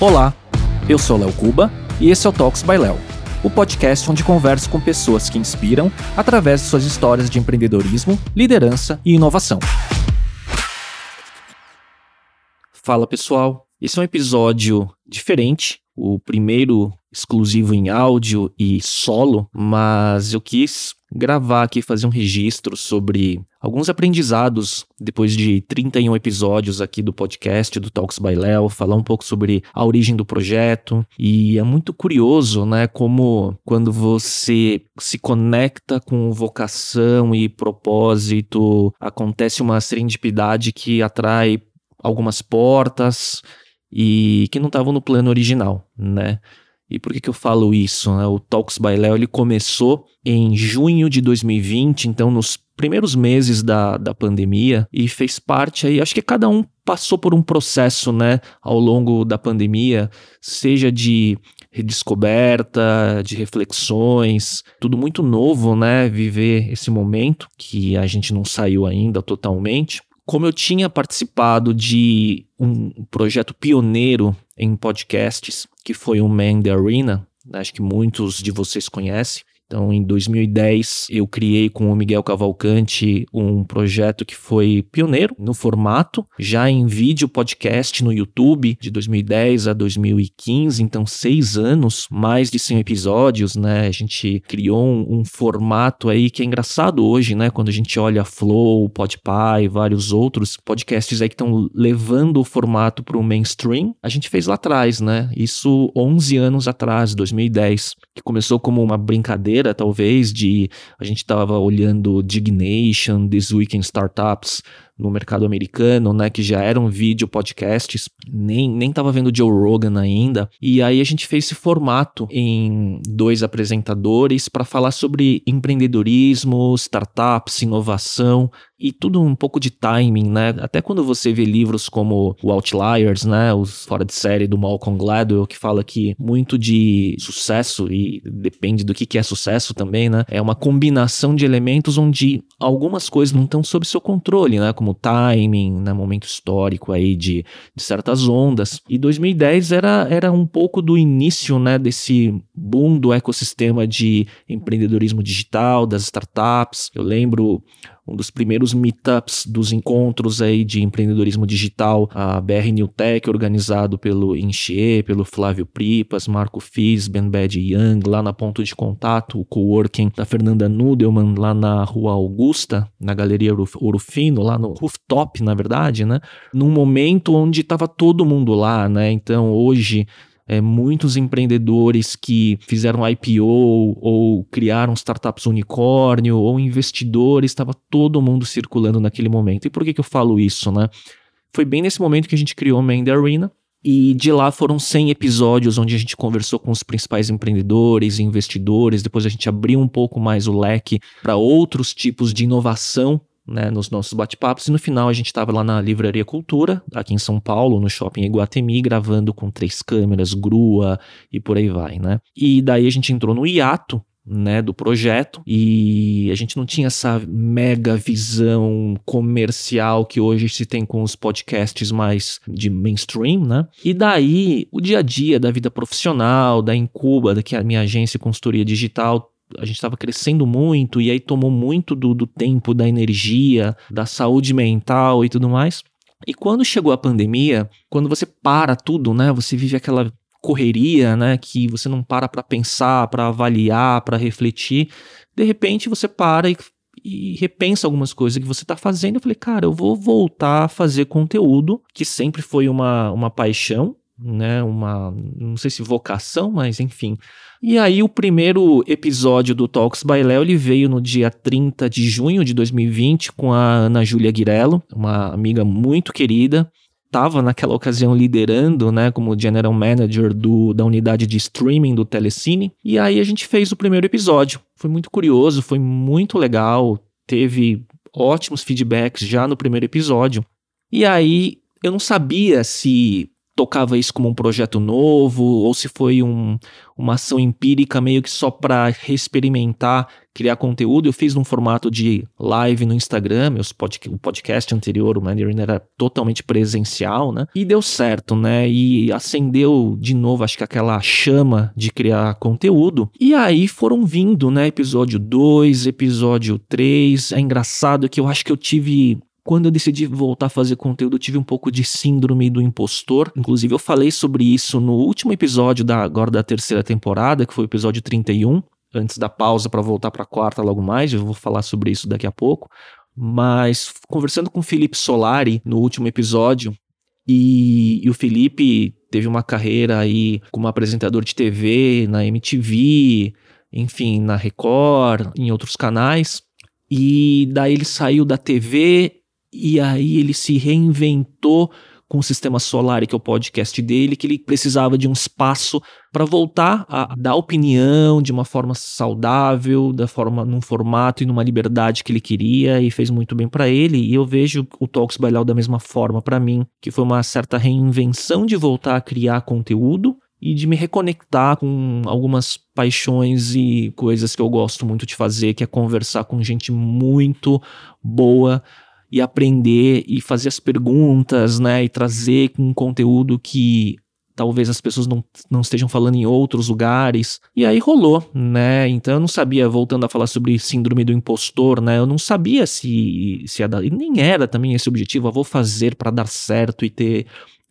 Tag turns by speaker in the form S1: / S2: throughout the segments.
S1: Olá, eu sou Léo Cuba e esse é o Talks by Léo, o podcast onde converso com pessoas que inspiram através de suas histórias de empreendedorismo, liderança e inovação. Fala pessoal, esse é um episódio diferente, o primeiro exclusivo em áudio e solo, mas eu quis gravar aqui, fazer um registro sobre alguns aprendizados depois de 31 episódios aqui do podcast do Talks by Léo, falar um pouco sobre a origem do projeto. E é muito curioso, né, como quando você se conecta com vocação e propósito, acontece uma serendipidade que atrai algumas portas e que não estavam no plano original, né? E por que, que eu falo isso? Né? O Talks by ele começou em junho de 2020, então nos primeiros meses da, da pandemia, e fez parte aí, acho que cada um passou por um processo, né, ao longo da pandemia, seja de redescoberta, de reflexões, tudo muito novo, né, viver esse momento que a gente não saiu ainda totalmente. Como eu tinha participado de um projeto pioneiro em podcasts, que foi o Man the Arena, acho que muitos de vocês conhecem, então, em 2010, eu criei com o Miguel Cavalcante um projeto que foi pioneiro no formato, já em vídeo podcast no YouTube, de 2010 a 2015, então seis anos, mais de 100 episódios, né? A gente criou um, um formato aí que é engraçado hoje, né? Quando a gente olha Flow, Podpah vários outros podcasts aí que estão levando o formato para o mainstream, a gente fez lá atrás, né? Isso 11 anos atrás, 2010, que começou como uma brincadeira talvez, de a gente estava olhando Dignation, This Week in Startups, no mercado americano, né, que já eram vídeo podcasts, nem nem tava vendo Joe Rogan ainda. E aí a gente fez esse formato em dois apresentadores para falar sobre empreendedorismo, startups, inovação e tudo um pouco de timing, né? Até quando você vê livros como o Outliers, né, os fora de série do Malcolm Gladwell, que fala que muito de sucesso e depende do que que é sucesso também, né? É uma combinação de elementos onde algumas coisas não estão sob seu controle, né? Como timing, né, momento histórico aí de, de certas ondas. E 2010 era, era um pouco do início né, desse boom do ecossistema de empreendedorismo digital, das startups. Eu lembro um dos primeiros meetups dos encontros aí de empreendedorismo digital, a BR New Tech, organizado pelo Enchê, pelo Flávio Pripas, Marco Fiz, Ben Bad Young, lá na Ponto de Contato, o coworking da Fernanda Nudelman, lá na Rua Augusta, na Galeria Orofino, lá no rooftop, na verdade, né? Num momento onde estava todo mundo lá, né? Então, hoje é, muitos empreendedores que fizeram IPO ou criaram startups unicórnio ou investidores, estava todo mundo circulando naquele momento. E por que, que eu falo isso, né? Foi bem nesse momento que a gente criou Main the Arena, e de lá foram 100 episódios onde a gente conversou com os principais empreendedores e investidores. Depois a gente abriu um pouco mais o leque para outros tipos de inovação né, nos nossos bate-papos. E no final a gente estava lá na Livraria Cultura, aqui em São Paulo, no shopping Iguatemi, gravando com três câmeras, grua e por aí vai, né? E daí a gente entrou no hiato né, do projeto e a gente não tinha essa mega visão comercial que hoje se tem com os podcasts mais de mainstream, né? E daí o dia a dia da vida profissional, da Incuba, que é a minha agência consultoria digital, a gente estava crescendo muito e aí tomou muito do, do tempo, da energia, da saúde mental e tudo mais. E quando chegou a pandemia, quando você para tudo, né? Você vive aquela correria, né? Que você não para para pensar, para avaliar, para refletir. De repente você para e, e repensa algumas coisas que você está fazendo. Eu falei, cara, eu vou voltar a fazer conteúdo, que sempre foi uma, uma paixão, né? Uma, não sei se vocação, mas enfim. E aí o primeiro episódio do Talks by Léo, ele veio no dia 30 de junho de 2020 com a Ana Júlia Guirello, uma amiga muito querida. Estava naquela ocasião liderando, né, como general manager do, da unidade de streaming do Telecine. E aí a gente fez o primeiro episódio. Foi muito curioso, foi muito legal, teve ótimos feedbacks já no primeiro episódio. E aí eu não sabia se tocava isso como um projeto novo, ou se foi um, uma ação empírica meio que só para reexperimentar, criar conteúdo. Eu fiz num formato de live no Instagram, meus pod, o podcast anterior, o Mandarin, era totalmente presencial, né? E deu certo, né? E acendeu de novo, acho que aquela chama de criar conteúdo. E aí foram vindo, né? Episódio 2, episódio 3. É engraçado que eu acho que eu tive quando eu decidi voltar a fazer conteúdo, eu tive um pouco de síndrome do impostor. Inclusive, eu falei sobre isso no último episódio da agora da terceira temporada, que foi o episódio 31, antes da pausa para voltar para a quarta logo mais. Eu vou falar sobre isso daqui a pouco. Mas conversando com o Felipe Solari no último episódio, e, e, o Felipe teve uma carreira aí como apresentador de TV, na MTV, enfim, na Record, em outros canais. E daí ele saiu da TV e aí ele se reinventou com o Sistema Solar, que é o podcast dele, que ele precisava de um espaço para voltar a dar opinião de uma forma saudável, da forma num formato e numa liberdade que ele queria e fez muito bem para ele. E eu vejo o Talks Bailau da mesma forma para mim, que foi uma certa reinvenção de voltar a criar conteúdo e de me reconectar com algumas paixões e coisas que eu gosto muito de fazer, que é conversar com gente muito boa e aprender e fazer as perguntas, né, e trazer um conteúdo que talvez as pessoas não, não estejam falando em outros lugares. E aí rolou, né? Então eu não sabia, voltando a falar sobre síndrome do impostor, né? Eu não sabia se, se ia dar, e nem era também esse objetivo, eu vou fazer para dar certo e ter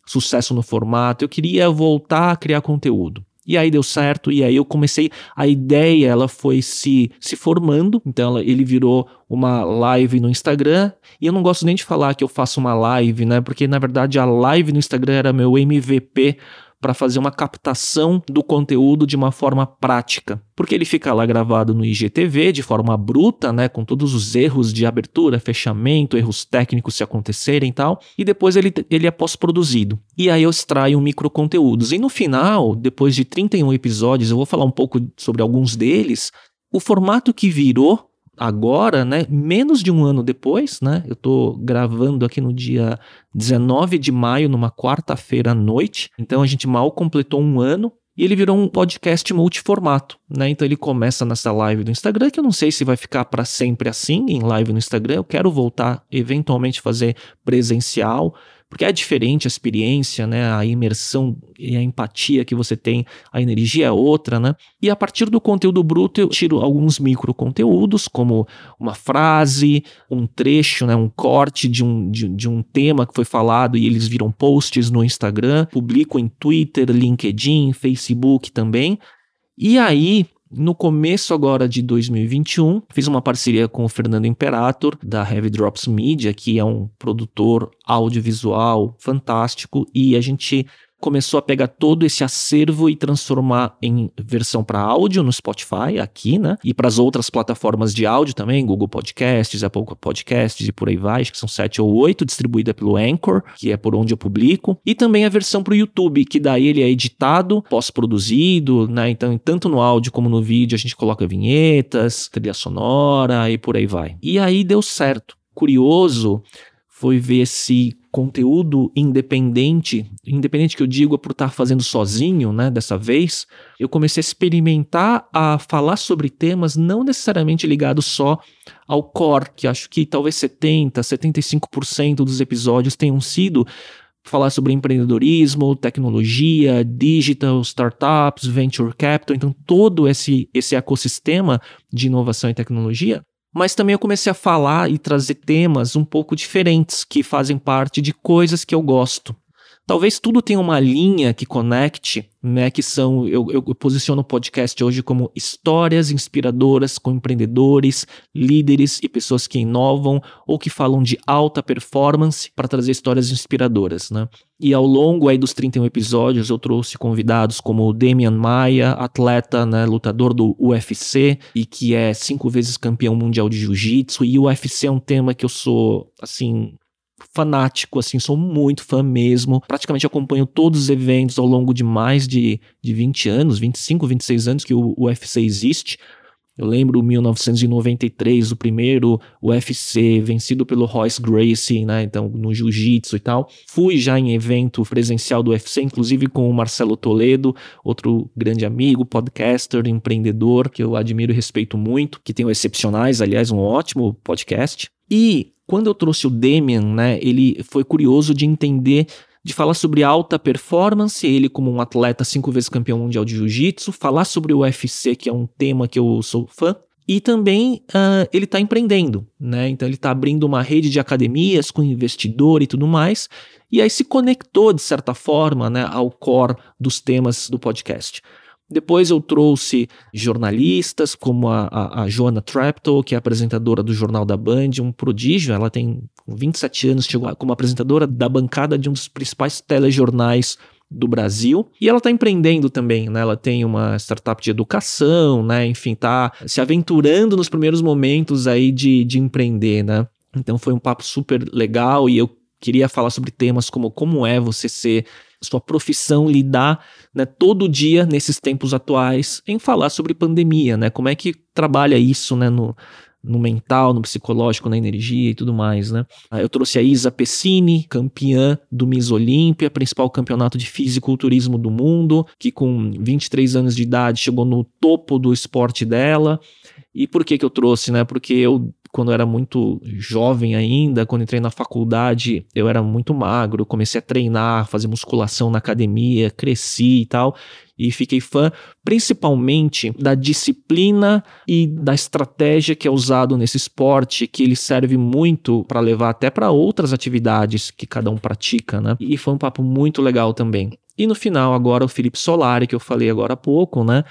S1: sucesso no formato. Eu queria voltar a criar conteúdo. E aí deu certo, e aí eu comecei. A ideia ela foi se, se formando, então ela, ele virou uma live no Instagram. E eu não gosto nem de falar que eu faço uma live, né? Porque na verdade a live no Instagram era meu MVP para fazer uma captação do conteúdo de uma forma prática. Porque ele fica lá gravado no IGTV de forma bruta, né, com todos os erros de abertura, fechamento, erros técnicos se acontecerem e tal, e depois ele, ele é pós-produzido. E aí eu extraio micro conteúdos. E no final, depois de 31 episódios, eu vou falar um pouco sobre alguns deles, o formato que virou agora, né, menos de um ano depois, né, eu estou gravando aqui no dia 19 de maio, numa quarta-feira à noite, então a gente mal completou um ano e ele virou um podcast multiformato, né? Então ele começa nessa live do Instagram, que eu não sei se vai ficar para sempre assim em live no Instagram. Eu quero voltar eventualmente fazer presencial, porque é diferente a experiência, né? A imersão e a empatia que você tem, a energia é outra, né? E a partir do conteúdo bruto eu tiro alguns micro conteúdos, como uma frase, um trecho, né? Um corte de um, de, de um tema que foi falado e eles viram posts no Instagram, publico em Twitter, LinkedIn, Facebook também. E aí, no começo agora de 2021, fiz uma parceria com o Fernando Imperator, da Heavy Drops Media, que é um produtor audiovisual fantástico, e a gente começou a pegar todo esse acervo e transformar em versão para áudio no Spotify, aqui, né? E para as outras plataformas de áudio também, Google Podcasts, Apple Podcasts e por aí vai, acho que são sete ou oito, distribuída pelo Anchor, que é por onde eu publico. E também a versão para o YouTube, que daí ele é editado, pós-produzido, né? Então, tanto no áudio como no vídeo, a gente coloca vinhetas, trilha sonora e por aí vai. E aí deu certo. Curioso foi ver se conteúdo independente, independente que eu digo é por estar fazendo sozinho, né, dessa vez, eu comecei a experimentar a falar sobre temas não necessariamente ligados só ao core, que acho que talvez 70, 75% dos episódios tenham sido falar sobre empreendedorismo, tecnologia, digital, startups, venture capital, então todo esse esse ecossistema de inovação e tecnologia mas também eu comecei a falar e trazer temas um pouco diferentes que fazem parte de coisas que eu gosto. Talvez tudo tenha uma linha que conecte, né? Que são. Eu, eu, posiciono o podcast hoje como histórias inspiradoras com empreendedores, líderes e pessoas que inovam ou que falam de alta performance para trazer histórias inspiradoras, né? E ao longo aí dos 31 episódios eu trouxe convidados como o Damian Maia, atleta, né, lutador do UFC e que é cinco vezes campeão mundial de jiu-jitsu. E o UFC é um tema que eu sou, assim, fanático, assim, sou muito fã mesmo. Praticamente acompanho todos os eventos ao longo de mais de, de 20 anos, 25, 26 anos que o UFC existe. Eu lembro 1993, o primeiro UFC, vencido pelo Royce Gracie, né? Então, no jiu-jitsu e tal. Fui já em evento presencial do UFC, inclusive com o Marcelo Toledo, outro grande amigo, podcaster, empreendedor, que eu admiro e respeito muito, que tem o Excepcionais, aliás, um ótimo podcast. E quando eu trouxe o Demian, né, ele foi curioso de entender de falar sobre alta performance, ele como um atleta cinco vezes campeão mundial de jiu-jitsu, falar sobre o UFC, que é um tema que eu sou fã, e também uh, ele está empreendendo, né? Então ele está abrindo uma rede de academias com investidor e tudo mais, e aí se conectou de certa forma, né, ao core dos temas do podcast. Depois eu trouxe jornalistas como a, a, a Joana Trapto, que é apresentadora do Jornal da Band, um prodígio. Ela tem 27 anos, chegou como apresentadora da bancada de um dos principais telejornais do Brasil. E ela está empreendendo também, né? Ela tem uma startup de educação, né? Enfim, tá se aventurando nos primeiros momentos aí de, de empreender, né? Então foi um papo super legal e eu queria falar sobre temas como como é você ser sua profissão lidar né, todo dia nesses tempos atuais em falar sobre pandemia, né? Como é que trabalha isso, né, no, no mental, no psicológico, na energia e tudo mais, né? Ah, eu trouxe a Isa Pessini, campeã do Miss Olímpia, principal campeonato de fisiculturismo do mundo, que com 23 anos de idade chegou no topo do esporte dela. E por que que eu trouxe, né? Porque eu quando eu era muito jovem ainda, quando entrei na faculdade, eu era muito magro, comecei a treinar, fazer musculação na academia, cresci e tal, e fiquei fã principalmente da disciplina e da estratégia que é usado nesse esporte, que ele serve muito para levar até para outras atividades que cada um pratica, né? E foi um papo muito legal também. E no final agora o Felipe Solari, que eu falei agora há pouco, né?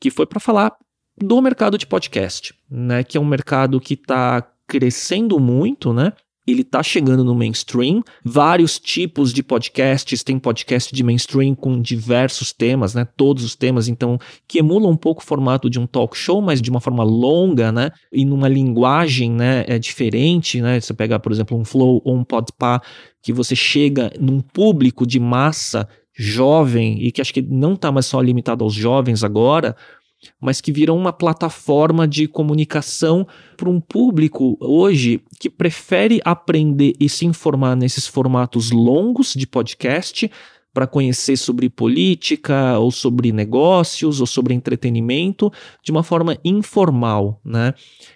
S1: Que foi para falar do mercado de podcast, né? Que é um mercado que está crescendo muito, né? Ele está chegando no mainstream. Vários tipos de podcasts, tem podcast de mainstream com diversos temas, né? Todos os temas, então, que emulam um pouco o formato de um talk show, mas de uma forma longa, né? E numa linguagem, né? É diferente, né? Você pega, por exemplo, um Flow ou um Podpah, que você chega num público de massa jovem e que acho que não está mais só limitado aos jovens agora, mas que viram uma plataforma de comunicação para um público hoje que prefere aprender e se informar nesses formatos longos de podcast para conhecer sobre política, ou sobre negócios, ou sobre entretenimento, de uma forma informal, né?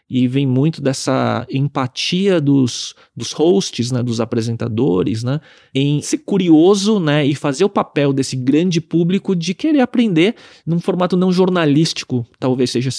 S1: E vem muito dessa empatia dos, dos hosts, né, dos apresentadores, né, em ser curioso, né, e fazer o papel desse grande público de querer aprender num formato não jornalístico, talvez seja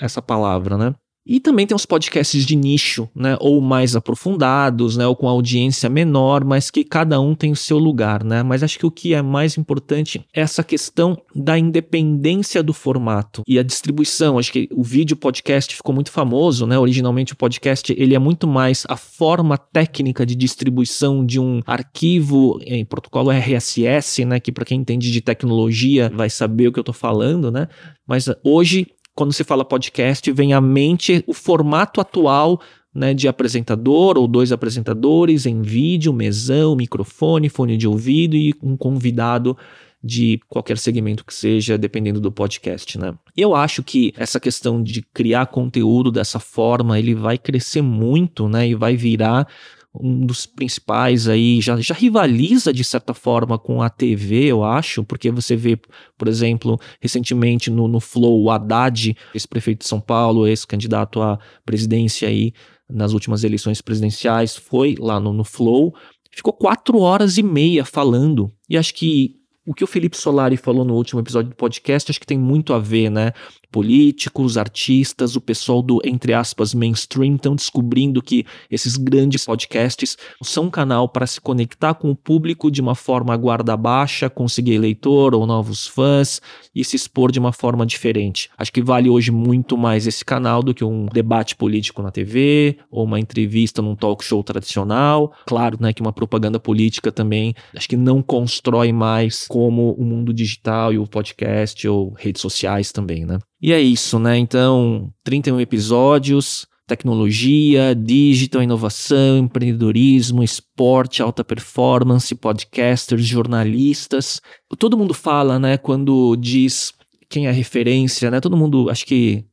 S1: essa palavra, né? E também tem os podcasts de nicho, né, ou mais aprofundados, né, ou com audiência menor, mas que cada um tem o seu lugar, né? Mas acho que o que é mais importante é essa questão da independência do formato e a distribuição. Acho que o vídeo podcast ficou muito famoso, né? Originalmente o podcast ele é muito mais a forma técnica de distribuição de um arquivo em protocolo RSS, né, que para quem entende de tecnologia vai saber o que eu estou falando, né? Mas hoje quando se fala podcast, vem à mente o formato atual né, de apresentador ou dois apresentadores em vídeo, mesão, microfone, fone de ouvido e um convidado de qualquer segmento que seja, dependendo do podcast, né? Eu acho que essa questão de criar conteúdo dessa forma, ele vai crescer muito, né? E vai virar um dos principais aí, já, já rivaliza de certa forma com a TV, eu acho, porque você vê, por exemplo, recentemente no, no Flow, o Haddad, esse prefeito de São Paulo, esse candidato à presidência aí nas últimas eleições presidenciais, foi lá no, no Flow, ficou quatro horas e meia falando, e acho que o que o Felipe Solari falou no último episódio do podcast, acho que tem muito a ver, né? políticos, artistas, o pessoal do, entre aspas, mainstream estão descobrindo que esses grandes podcasts são um canal para se conectar com o público de uma forma guarda baixa, conseguir eleitor ou novos fãs e se expor de uma forma diferente. Acho que vale hoje muito mais esse canal do que um debate político na TV ou uma entrevista num talk show tradicional. Claro, né, que uma propaganda política também acho que não constrói mais como o mundo digital e o podcast ou redes sociais também, né? E é isso, né? Então, 31 episódios, tecnologia, digital, inovação, empreendedorismo, esporte, alta performance, podcasters, jornalistas. Todo mundo fala, né, quando diz quem é referência, né? Todo mundo, acho que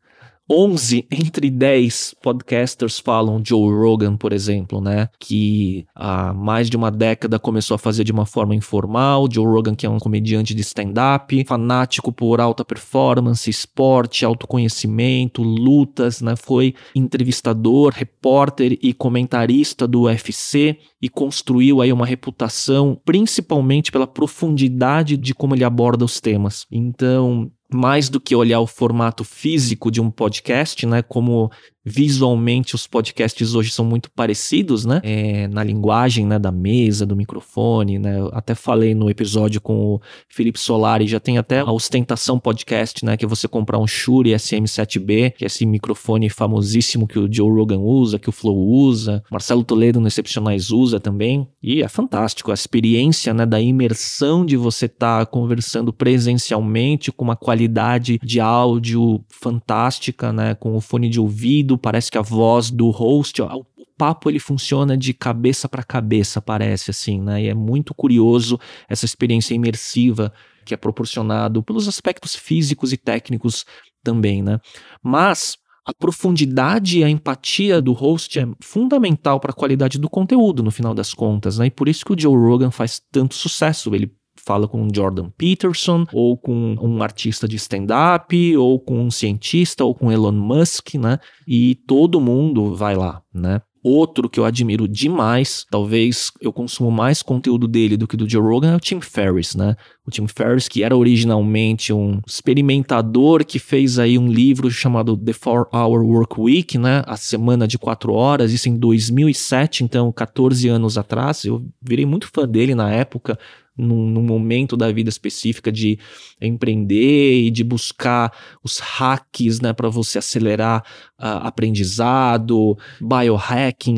S1: 11 entre 10 podcasters falam Joe Rogan, por exemplo, né? Que há mais de uma década começou a fazer de uma forma informal. Joe Rogan, que é um comediante de stand-up, fanático por alta performance, esporte, autoconhecimento, lutas, né? Foi entrevistador, repórter e comentarista do UFC e construiu aí uma reputação principalmente pela profundidade de como ele aborda os temas. Então, mais do que olhar o formato físico de um podcast, né? Como visualmente os podcasts hoje são muito parecidos, né? É, na linguagem né, da mesa, do microfone, né? Eu até falei no episódio com o Felipe Solari, já tem até a ostentação podcast, né? Que é você comprar um Shure SM7B, que é esse microfone famosíssimo que o Joe Rogan usa, que o Flow usa, Marcelo Toledo no Excepcionais usa também. E é fantástico a experiência, né? Da imersão de você estar tá conversando presencialmente com uma qualidade de áudio fantástica, né? Com o fone de ouvido parece que a voz do host, ó, o papo ele funciona de cabeça para cabeça, parece assim, né? E é muito curioso essa experiência imersiva que é proporcionado pelos aspectos físicos e técnicos também, né? Mas a profundidade e a empatia do host é fundamental para a qualidade do conteúdo, no final das contas, né? E por isso que o Joe Rogan faz tanto sucesso. Ele fala com Jordan Peterson, ou com um artista de stand-up, ou com um cientista, ou com Elon Musk, né? E todo mundo vai lá, né? Outro que eu admiro demais, talvez eu consumo mais conteúdo dele do que do Joe Rogan, é o Tim Ferriss, né? O Tim Ferriss, que era originalmente um experimentador que fez aí um livro chamado The 4 Hour Work Week, né? A Semana de 4 Horas, isso em 2007, então 14 anos atrás. Eu virei muito fã dele na época, num, num, momento da vida específica de empreender e de buscar os hacks, né, para você acelerar uh, aprendizado,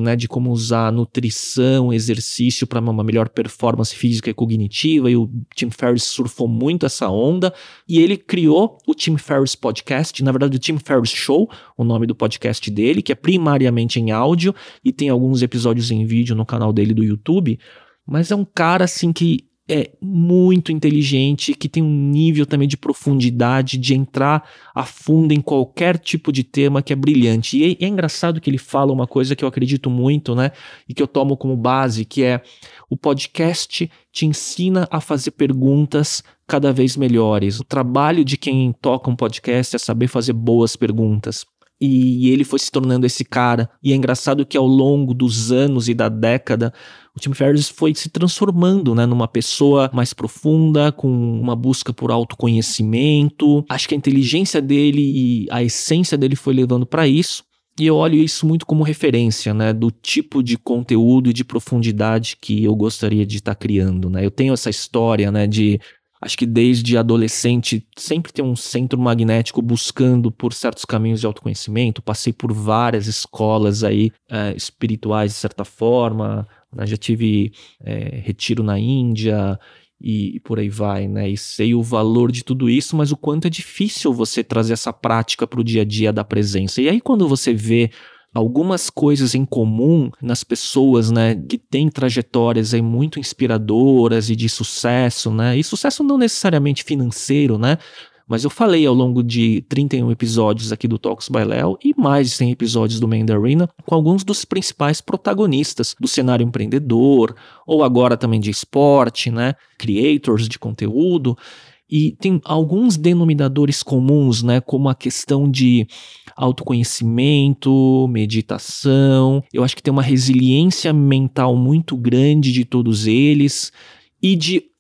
S1: né, de como usar nutrição, exercício para uma melhor performance física e cognitiva. E o Tim Ferriss surfou muito essa onda e ele criou o Tim Ferriss Podcast, na verdade o Tim Ferriss Show, o nome do podcast dele, que é primariamente em áudio e tem alguns episódios em vídeo no canal dele do YouTube. Mas é um cara assim que é muito inteligente, que tem um nível também de profundidade, de entrar a fundo em qualquer tipo de tema que é brilhante. E é, é, engraçado que ele fala uma coisa que eu acredito muito, né? E que eu tomo como base, que é o podcast te ensina a fazer perguntas cada vez melhores. O trabalho de quem toca um podcast é saber fazer boas perguntas. E ele foi se tornando esse cara. E é engraçado que ao longo dos anos e da década, o Tim Ferriss foi se transformando, né, numa pessoa mais profunda, com uma busca por autoconhecimento. Acho que a inteligência dele e a essência dele foi levando para isso. E eu olho isso muito como referência, né, do tipo de conteúdo e de profundidade que eu gostaria de estar tá criando, né? Eu tenho essa história, né, de acho que desde adolescente sempre tem um centro magnético buscando por certos caminhos de autoconhecimento. Passei por várias escolas aí é, espirituais de certa forma, né? Já tive é, retiro na Índia e, e, por aí vai, né? E sei o valor de tudo isso, mas o quanto é difícil você trazer essa prática para o dia a dia da presença. E aí, quando você vê algumas coisas em comum nas pessoas, né, que têm trajetórias aí muito inspiradoras e de sucesso, né? E sucesso não necessariamente financeiro, né? Mas eu falei ao longo de 31 episódios aqui do Talks by Léo e mais de 100 episódios do Mandarina com alguns dos principais protagonistas do cenário empreendedor ou agora também de esporte, né? Creators de conteúdo. E tem alguns denominadores comuns, né? Como a questão de autoconhecimento, meditação. Eu acho que tem uma resiliência mental muito grande de todos eles e de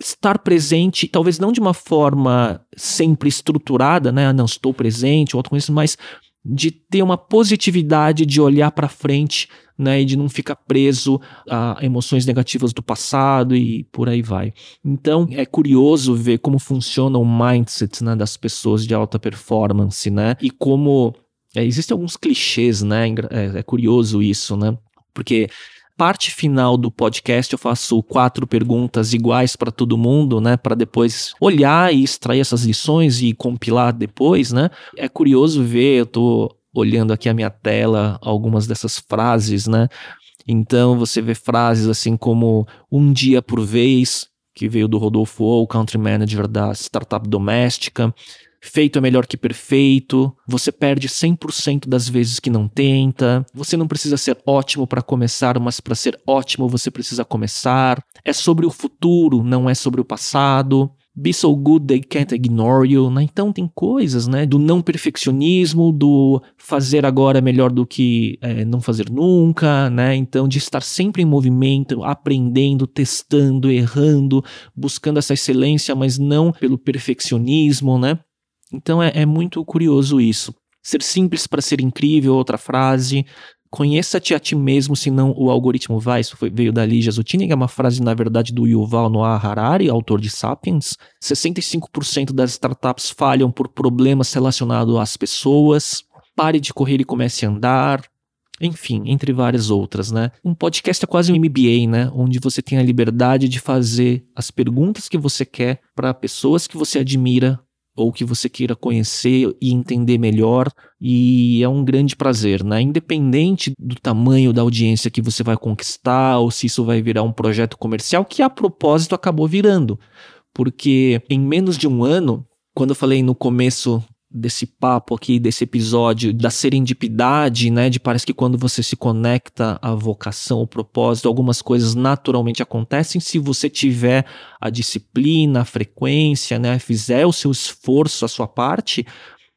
S1: estar presente, talvez não de uma forma sempre estruturada, né? Ah, não estou presente, ou autoconhecimento, mas de ter uma positividade de olhar para frente, né, e de não ficar preso a emoções negativas do passado e por aí vai. Então, é curioso ver como funciona o mindset, né, das pessoas de alta performance, né? E como é, existem alguns clichês, né? É, é curioso isso, né? Porque parte final do podcast eu faço quatro perguntas iguais para todo mundo, né, para depois olhar e extrair essas lições e compilar depois, né? É curioso ver, eu tô olhando aqui a minha tela algumas dessas frases, né? Então você vê frases assim como um dia por vez, que veio do Rodolfo O, country manager da startup doméstica. Feito é melhor que perfeito, você perde 100% das vezes que não tenta, você não precisa ser ótimo para começar, mas para ser ótimo você precisa começar. É sobre o futuro, não é sobre o passado. Be so good they can't ignore you, né? Então tem coisas, né? Do não perfeccionismo, do fazer agora melhor do que é, não fazer nunca, né? Então de estar sempre em movimento, aprendendo, testando, errando, buscando essa excelência, mas não pelo perfeccionismo, né? Então é, é muito curioso isso. Ser simples para ser incrível, outra frase. Conheça-te a ti mesmo, senão o algoritmo vai. Isso foi, veio da Lígia Zutini, é uma frase, na verdade, do Yuval Noah Harari, autor de Sapiens. 65% das startups falham por problemas relacionados às pessoas. Pare de correr e comece a andar. Enfim, entre várias outras, né? Um podcast é quase um MBA, né? Onde você tem a liberdade de fazer as perguntas que você quer para pessoas que você admira ou que você queira conhecer e entender melhor, e é um grande prazer, né? Independente do tamanho da audiência que você vai conquistar, ou se isso vai virar um projeto comercial, que a propósito acabou virando. Porque em menos de um ano, quando eu falei no começo desse papo aqui, desse episódio, da serendipidade, né? De parece que quando você se conecta à vocação, ao propósito, algumas coisas naturalmente acontecem se você tiver a disciplina, a frequência, né? Fizer o seu esforço, a sua parte,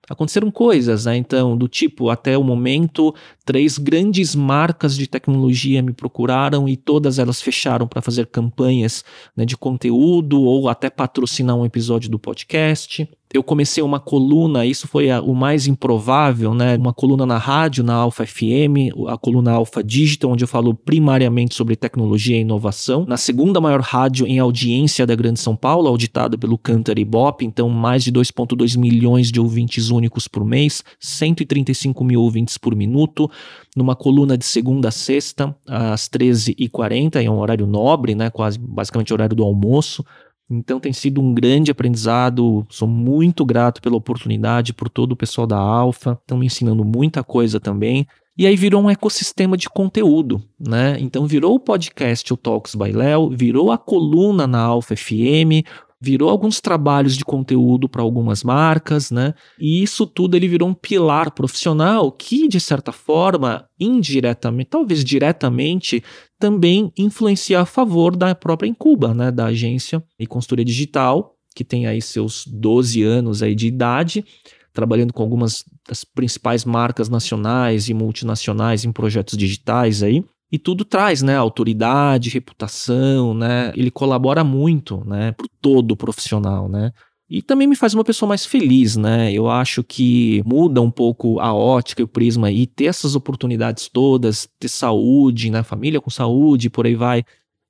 S1: aconteceram coisas, né? Então, do tipo, até o momento, três grandes marcas de tecnologia me procuraram e todas elas fecharam para fazer campanhas né, de conteúdo ou até patrocinar um episódio do podcast eu comecei uma coluna, isso foi a, o mais improvável, né? Uma coluna na rádio, na Alfa FM, a coluna Alfa Digital, onde eu falo primariamente sobre tecnologia e inovação. Na segunda maior rádio em audiência da Grande São Paulo, auditada pelo Cantar e Bop, então mais de 2,2 milhões de ouvintes únicos por mês, 135 mil ouvintes por minuto. Numa coluna de segunda a sexta, às 13h40, é um horário nobre, né? Quase basicamente horário do almoço. Então tem sido um grande aprendizado. Sou muito grato pela oportunidade, por todo o pessoal da Alfa. Estão me ensinando muita coisa também. E aí virou um ecossistema de conteúdo, né? Então virou o podcast o Talks by Léo, virou a coluna na Alfa FM, virou alguns trabalhos de conteúdo para algumas marcas, né? E isso tudo ele virou um pilar profissional que, de certa forma, indiretamente, talvez diretamente, também influencia a favor da própria Incuba, né? Da agência e consultoria digital, que tem aí seus 12 anos aí de idade, trabalhando com algumas das principais marcas nacionais e multinacionais em projetos digitais aí. E tudo traz, né, autoridade, reputação, né? Ele colabora muito, né, pro todo profissional, né? E também me faz uma pessoa mais feliz, né? Eu acho que muda um pouco a ótica e o prisma e ter essas oportunidades todas, ter saúde, né? Família com saúde, por aí vai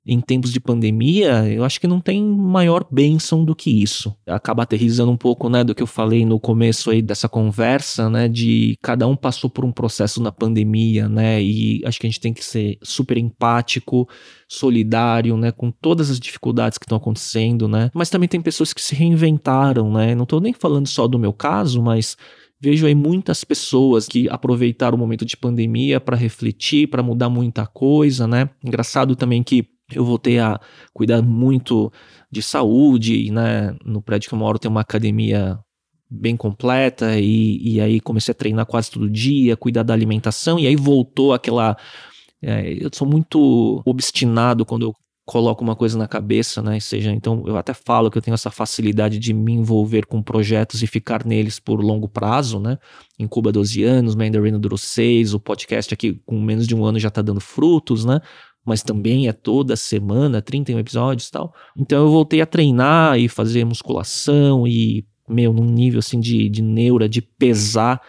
S1: em tempos de pandemia, eu acho que não tem maior bênção do que isso. Acaba aterrizando um pouco, né, do que eu falei no começo aí dessa conversa, né, de cada um passou por um processo na pandemia, né, e acho que a gente tem que ser super empático, solidário, né, com todas as dificuldades que estão acontecendo, né, mas também tem pessoas que se reinventaram, né, não estou nem falando só do meu caso, mas Vejo aí muitas pessoas que aproveitaram o momento de pandemia para refletir, para mudar muita coisa, né? Engraçado também que eu voltei a cuidar muito de saúde, né? No prédio que eu moro tem uma academia bem completa e, e aí comecei a treinar quase todo dia, cuidar da alimentação e aí voltou aquela... É, eu sou muito obstinado quando eu coloco uma coisa na cabeça, né? Seja, então eu até falo que eu tenho essa facilidade de me envolver com projetos e ficar neles por longo prazo, né? Em Cuba 12 anos, Mandarin durou 6, o podcast aqui com menos de um ano já tá dando frutos, né? Mas também é toda semana, 31 episódios e tal. Então eu voltei a treinar e fazer musculação e, meu, num nível assim de, de neura, de pesar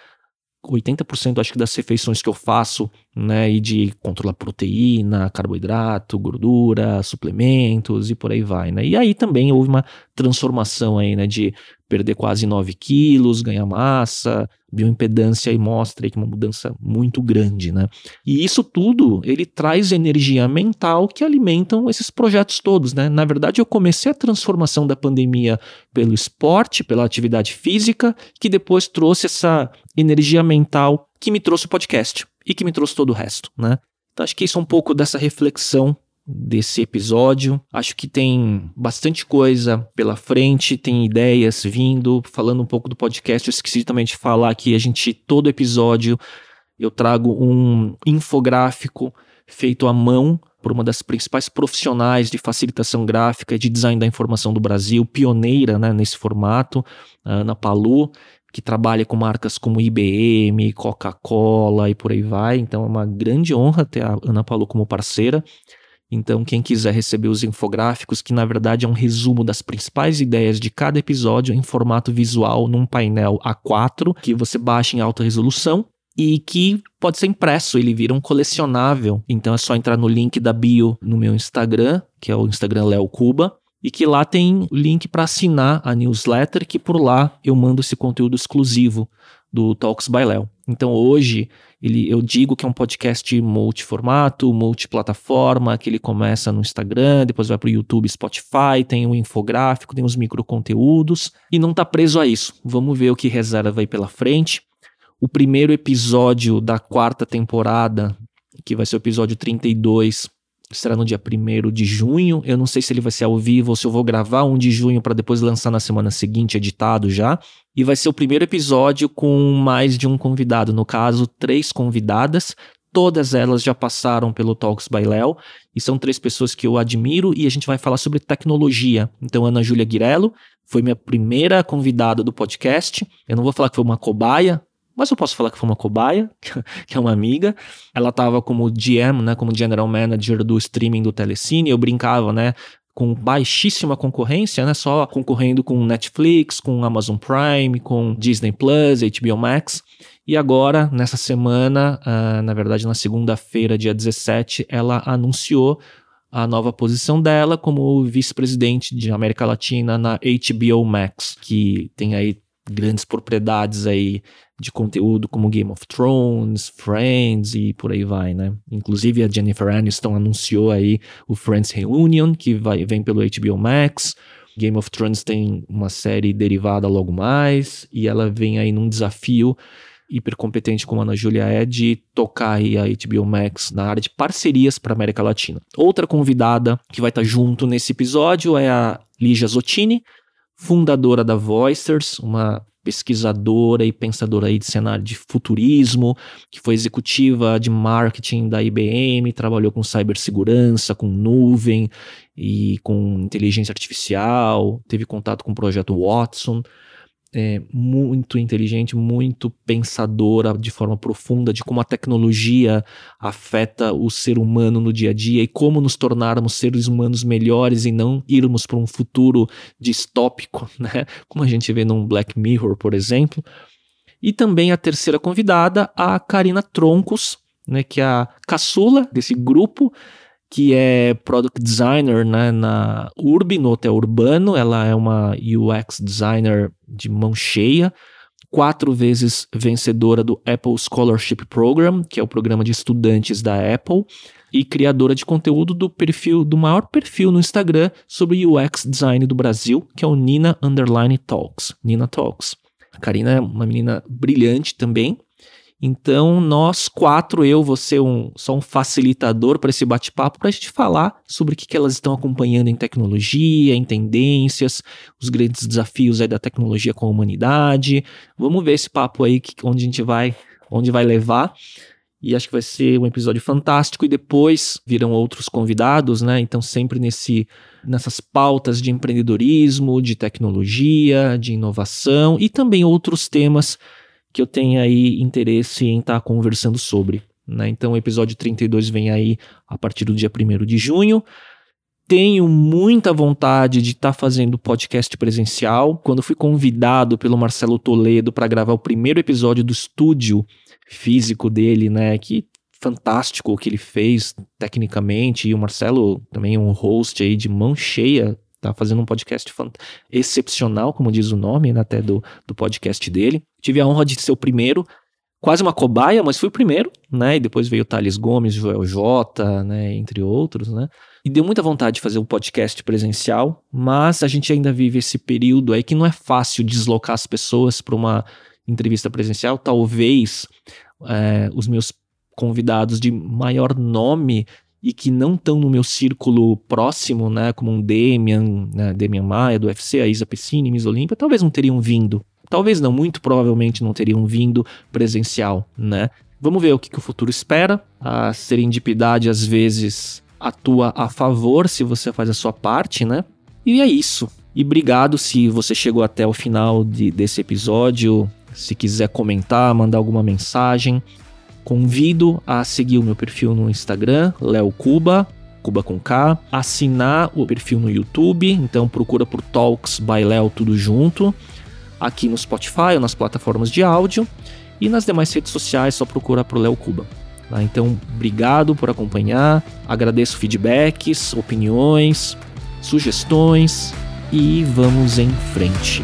S1: 80% acho que das refeições que eu faço, né, e de controlar proteína, carboidrato, gordura, suplementos e por aí vai, né? E aí também houve uma transformação aí, né, de perder quase 9 quilos, ganhar massa, bioimpedância e mostra que uma mudança muito grande, né? E isso tudo, ele traz energia mental que alimentam esses projetos todos, né? Na verdade, eu comecei a transformação da pandemia pelo esporte, pela atividade física, que depois trouxe essa energia mental que me trouxe o podcast e que me trouxe todo o resto, né? Então acho que isso é um pouco dessa reflexão desse episódio. Acho que tem bastante coisa pela frente, tem ideias vindo. Falando um pouco do podcast, eu esqueci também de falar que a gente, todo episódio, eu trago um infográfico feito à mão por uma das principais profissionais de facilitação gráfica e de design da informação do Brasil, pioneira né, nesse formato, Ana Palu, que trabalha com marcas como IBM, Coca-Cola e por aí vai. Então é uma grande honra ter a Ana Palu como parceira. Então, quem quiser receber os infográficos, que na verdade é um resumo das principais ideias de cada episódio em formato visual num painel A4, que você baixa em alta resolução e que pode ser impresso, ele vira um colecionável. Então é só entrar no link da bio no meu Instagram, que é o Instagram Léo Cuba, e que lá tem o link para assinar a newsletter, que por lá eu mando esse conteúdo exclusivo do Talks by Léo. Então hoje ele, eu digo que é um podcast multiformato, multiplataforma, que ele começa no Instagram, depois vai para o YouTube, Spotify, tem um infográfico, tem os microconteúdos e não está preso a isso. Vamos ver o que reserva aí pela frente. O primeiro episódio da quarta temporada, que vai ser o episódio 32, será no dia 1 de junho. Eu não sei se ele vai ser ao vivo ou se eu vou gravar um de junho para depois lançar na semana seguinte, editado já. E vai ser o primeiro episódio com mais de um convidado, no caso, três convidadas. Todas elas já passaram pelo Talks by Léo e são três pessoas que eu admiro e a gente vai falar sobre tecnologia. Então, Ana Júlia Guirello foi minha primeira convidada do podcast. Eu não vou falar que foi uma cobaia, mas eu posso falar que foi uma cobaia, que é uma amiga. Ela estava como GM, né, como General Manager do streaming do Telecine. Eu brincava, né, com baixíssima concorrência, né, só concorrendo com Netflix, com Amazon Prime, com Disney Plus, HBO Max. E agora, nessa semana, uh, na verdade na segunda-feira, dia 17, ela anunciou a nova posição dela como vice-presidente de América Latina na HBO Max, que tem aí grandes propriedades aí de conteúdo como Game of Thrones, Friends e por aí vai, né? Inclusive a Jennifer Aniston anunciou aí o Friends Reunion, que vai, vem pelo HBO Max. Game of Thrones tem uma série derivada logo mais, e ela vem aí num desafio hiper competente como a Ana Júlia é de tocar aí a HBO Max na área de parcerias para América Latina. Outra convidada que vai estar tá junto nesse episódio é a Lígia Zottini, fundadora da Voicers, uma pesquisadora e pensadora aí de cenário de futurismo, que foi executiva de marketing da IBM, trabalhou com cibersegurança, com nuvem e com inteligência artificial, teve contato com o projeto Watson é, muito inteligente, muito pensadora de forma profunda de como a tecnologia afeta o ser humano no dia a dia e como nos tornarmos seres humanos melhores e não irmos para um futuro distópico, né? Como a gente vê num Black Mirror, por exemplo. E também a terceira convidada, a Karina Troncos, né, que é a caçula desse grupo, que é product designer né, na Urb, no hotel urbano. Ela é uma UX designer de mão cheia, quatro vezes vencedora do Apple Scholarship Program, que é o programa de estudantes da Apple, e criadora de conteúdo do perfil do maior perfil no Instagram sobre UX design do Brasil, que é o Nina Underline Talks. Nina Talks. A Karina é uma menina brilhante também, então, nós quatro, eu vou ser um, só um facilitador para esse bate-papo, para a gente falar sobre o que, que elas estão acompanhando em tecnologia, em tendências, os grandes desafios aí da tecnologia com a humanidade. Vamos ver esse papo aí, que, onde a gente vai, onde vai levar. E acho que vai ser um episódio fantástico. E depois virão outros convidados, né? Então, sempre nesse, nessas pautas de empreendedorismo, de tecnologia, de inovação e também outros temas que eu tenha aí interesse em estar tá conversando sobre. Né? Então, o episódio 32 vem aí a partir do dia 1 de junho. Tenho muita vontade de estar tá fazendo podcast presencial. Quando fui convidado pelo Marcelo Toledo para gravar o primeiro episódio do estúdio físico dele, né? Que fantástico o que ele fez tecnicamente. E o Marcelo também é um host aí de mão cheia tá fazendo um podcast excepcional, como diz o nome né, até do, do podcast dele. Tive a honra de ser o primeiro, quase uma cobaia, mas fui o primeiro, né? E depois veio o Thales Gomes, Joel J, né? Entre outros, né? E deu muita vontade de fazer um podcast presencial, mas a gente ainda vive esse período aí que não é fácil deslocar as pessoas para uma entrevista presencial. Talvez é, os meus convidados de maior nome e que não estão no meu círculo próximo, né, como um Demian, né, Demian Maia do UFC, a Isa Pessini, Miss Olímpia, talvez não teriam vindo. Talvez não, muito provavelmente não teriam vindo presencial, né? Vamos ver o que, que o futuro espera. A serendipidade às vezes atua a favor se você faz a sua parte, né? E é isso. E obrigado se você chegou até o final de, desse episódio. Se quiser comentar, mandar alguma mensagem, convido a seguir o meu perfil no Instagram, Léo Cuba, Cuba com K, assinar o perfil no YouTube, então procura por Talks by Léo tudo junto, aqui no Spotify ou nas plataformas de áudio, e nas demais redes sociais só procura por Léo Cuba. Tá? Então, obrigado por acompanhar, agradeço feedbacks, opiniões, sugestões e vamos em frente.